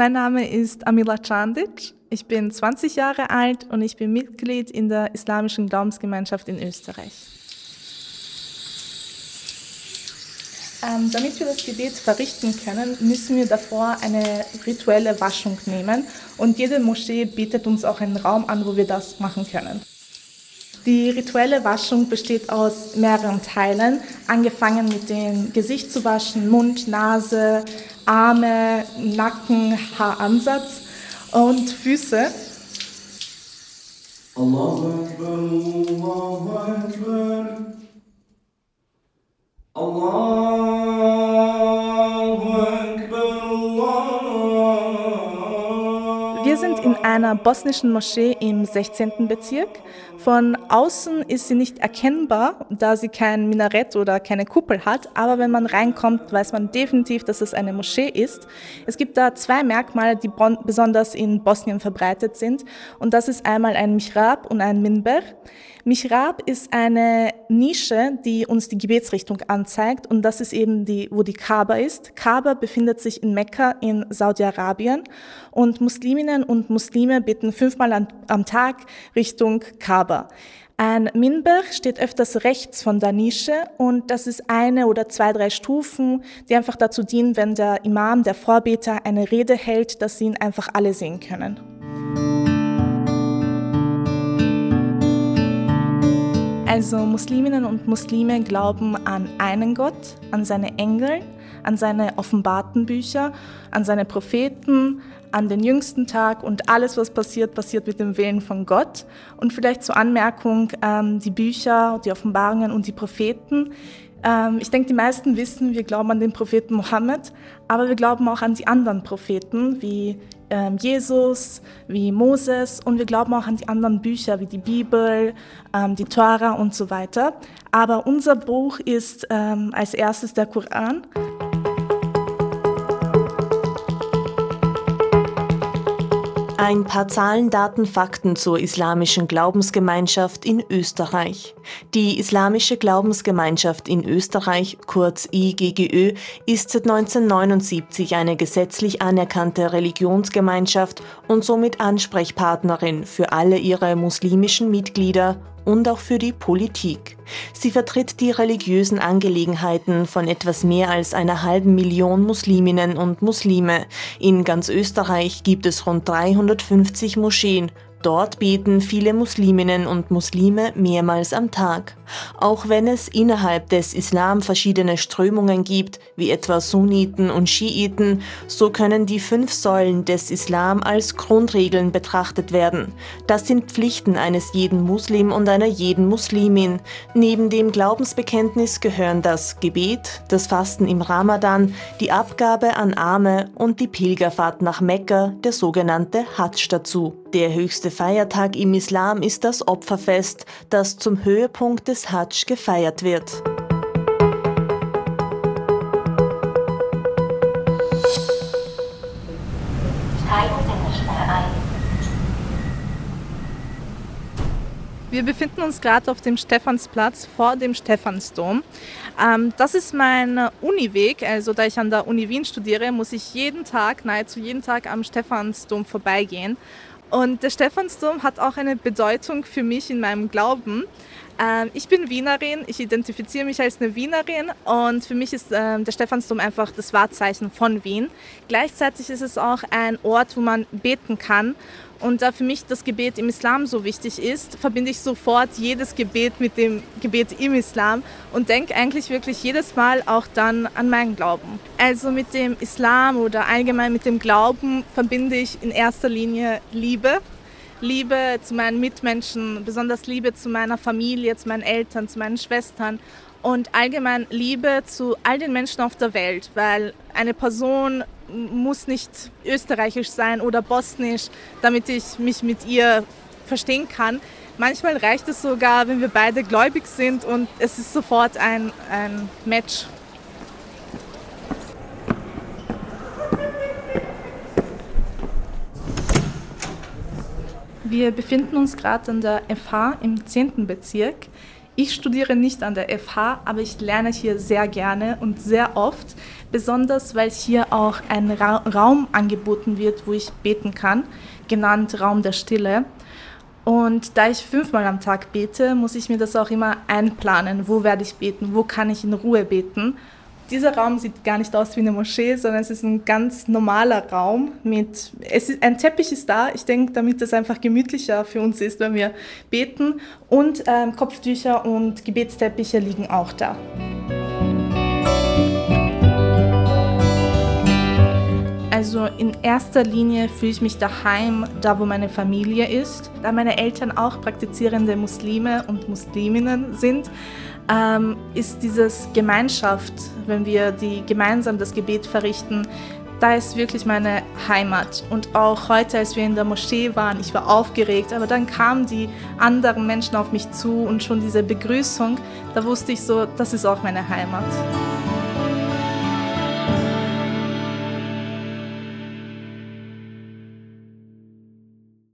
Mein Name ist Amila Candic. Ich bin 20 Jahre alt und ich bin Mitglied in der Islamischen Glaubensgemeinschaft in Österreich. Ähm, damit wir das Gebet verrichten können, müssen wir davor eine rituelle Waschung nehmen und jede Moschee bietet uns auch einen Raum an, wo wir das machen können. Die rituelle Waschung besteht aus mehreren Teilen, angefangen mit dem Gesicht zu waschen, Mund, Nase, Arme, Nacken, Haaransatz und Füße. Allahu Akbar, Allahu Akbar. Allahu sind in einer bosnischen Moschee im 16. Bezirk. Von außen ist sie nicht erkennbar, da sie kein Minarett oder keine Kuppel hat, aber wenn man reinkommt, weiß man definitiv, dass es eine Moschee ist. Es gibt da zwei Merkmale, die besonders in Bosnien verbreitet sind und das ist einmal ein Mihrab und ein Minber. Mihrab ist eine Nische, die uns die Gebetsrichtung anzeigt und das ist eben die, wo die Kaaba ist. Kaaba befindet sich in Mekka in Saudi-Arabien und Musliminnen und Muslime beten fünfmal am, Tag Richtung Kaaba. Ein Minber steht öfters rechts von der Nische und das ist eine oder zwei, drei Stufen, die einfach dazu dienen, wenn der Imam, der Vorbeter eine Rede hält, dass sie ihn einfach alle sehen können. Also Musliminnen und Muslime glauben an einen Gott, an seine Engel, an seine offenbarten Bücher, an seine Propheten, an den jüngsten Tag und alles, was passiert, passiert mit dem Willen von Gott. Und vielleicht zur Anmerkung, ähm, die Bücher, die Offenbarungen und die Propheten. Ähm, ich denke, die meisten wissen, wir glauben an den Propheten Mohammed, aber wir glauben auch an die anderen Propheten wie ähm, Jesus, wie Moses und wir glauben auch an die anderen Bücher wie die Bibel, ähm, die Tora und so weiter. Aber unser Buch ist ähm, als erstes der Koran. Ein paar Zahlen, Daten, Fakten zur islamischen Glaubensgemeinschaft in Österreich. Die Islamische Glaubensgemeinschaft in Österreich, kurz IGGÖ, ist seit 1979 eine gesetzlich anerkannte Religionsgemeinschaft und somit Ansprechpartnerin für alle ihre muslimischen Mitglieder und auch für die Politik. Sie vertritt die religiösen Angelegenheiten von etwas mehr als einer halben Million Musliminnen und Muslime. In ganz Österreich gibt es rund 350 Moscheen Dort beten viele Musliminnen und Muslime mehrmals am Tag. Auch wenn es innerhalb des Islam verschiedene Strömungen gibt, wie etwa Sunniten und Schiiten, so können die fünf Säulen des Islam als Grundregeln betrachtet werden. Das sind Pflichten eines jeden Muslim und einer jeden Muslimin. Neben dem Glaubensbekenntnis gehören das Gebet, das Fasten im Ramadan, die Abgabe an Arme und die Pilgerfahrt nach Mekka, der sogenannte Hajj dazu. Der höchste Feiertag im Islam ist das Opferfest, das zum Höhepunkt des Hajj gefeiert wird. Wir befinden uns gerade auf dem Stephansplatz vor dem Stephansdom. Ähm, das ist mein Uniweg. Also da ich an der Uni Wien studiere, muss ich jeden Tag, nahezu jeden Tag am Stephansdom vorbeigehen. Und der Stephansdom hat auch eine Bedeutung für mich in meinem Glauben. Ähm, ich bin Wienerin, ich identifiziere mich als eine Wienerin und für mich ist ähm, der Stephansdom einfach das Wahrzeichen von Wien. Gleichzeitig ist es auch ein Ort, wo man beten kann und da für mich das Gebet im Islam so wichtig ist, verbinde ich sofort jedes Gebet mit dem Gebet im Islam und denke eigentlich wirklich jedes Mal auch dann an meinen Glauben. Also mit dem Islam oder allgemein mit dem Glauben verbinde ich in erster Linie Liebe. Liebe zu meinen Mitmenschen, besonders Liebe zu meiner Familie, zu meinen Eltern, zu meinen Schwestern und allgemein Liebe zu all den Menschen auf der Welt, weil eine Person muss nicht österreichisch sein oder bosnisch, damit ich mich mit ihr verstehen kann. Manchmal reicht es sogar, wenn wir beide gläubig sind und es ist sofort ein, ein Match. Wir befinden uns gerade an der FH im 10. Bezirk. Ich studiere nicht an der FH, aber ich lerne hier sehr gerne und sehr oft, besonders weil hier auch ein Ra Raum angeboten wird, wo ich beten kann, genannt Raum der Stille. Und da ich fünfmal am Tag bete, muss ich mir das auch immer einplanen. Wo werde ich beten? Wo kann ich in Ruhe beten? Dieser Raum sieht gar nicht aus wie eine Moschee, sondern es ist ein ganz normaler Raum mit, es ist, ein Teppich ist da, ich denke, damit es einfach gemütlicher für uns ist, wenn wir beten. Und ähm, Kopftücher und Gebetsteppiche liegen auch da. Also in erster Linie fühle ich mich daheim, da wo meine Familie ist, da meine Eltern auch praktizierende Muslime und Musliminnen sind ähm, ist dieses Gemeinschaft, wenn wir die gemeinsam das Gebet verrichten, da ist wirklich meine Heimat. Und auch heute, als wir in der Moschee waren, ich war aufgeregt, aber dann kamen die anderen Menschen auf mich zu und schon diese Begrüßung, da wusste ich so, das ist auch meine Heimat.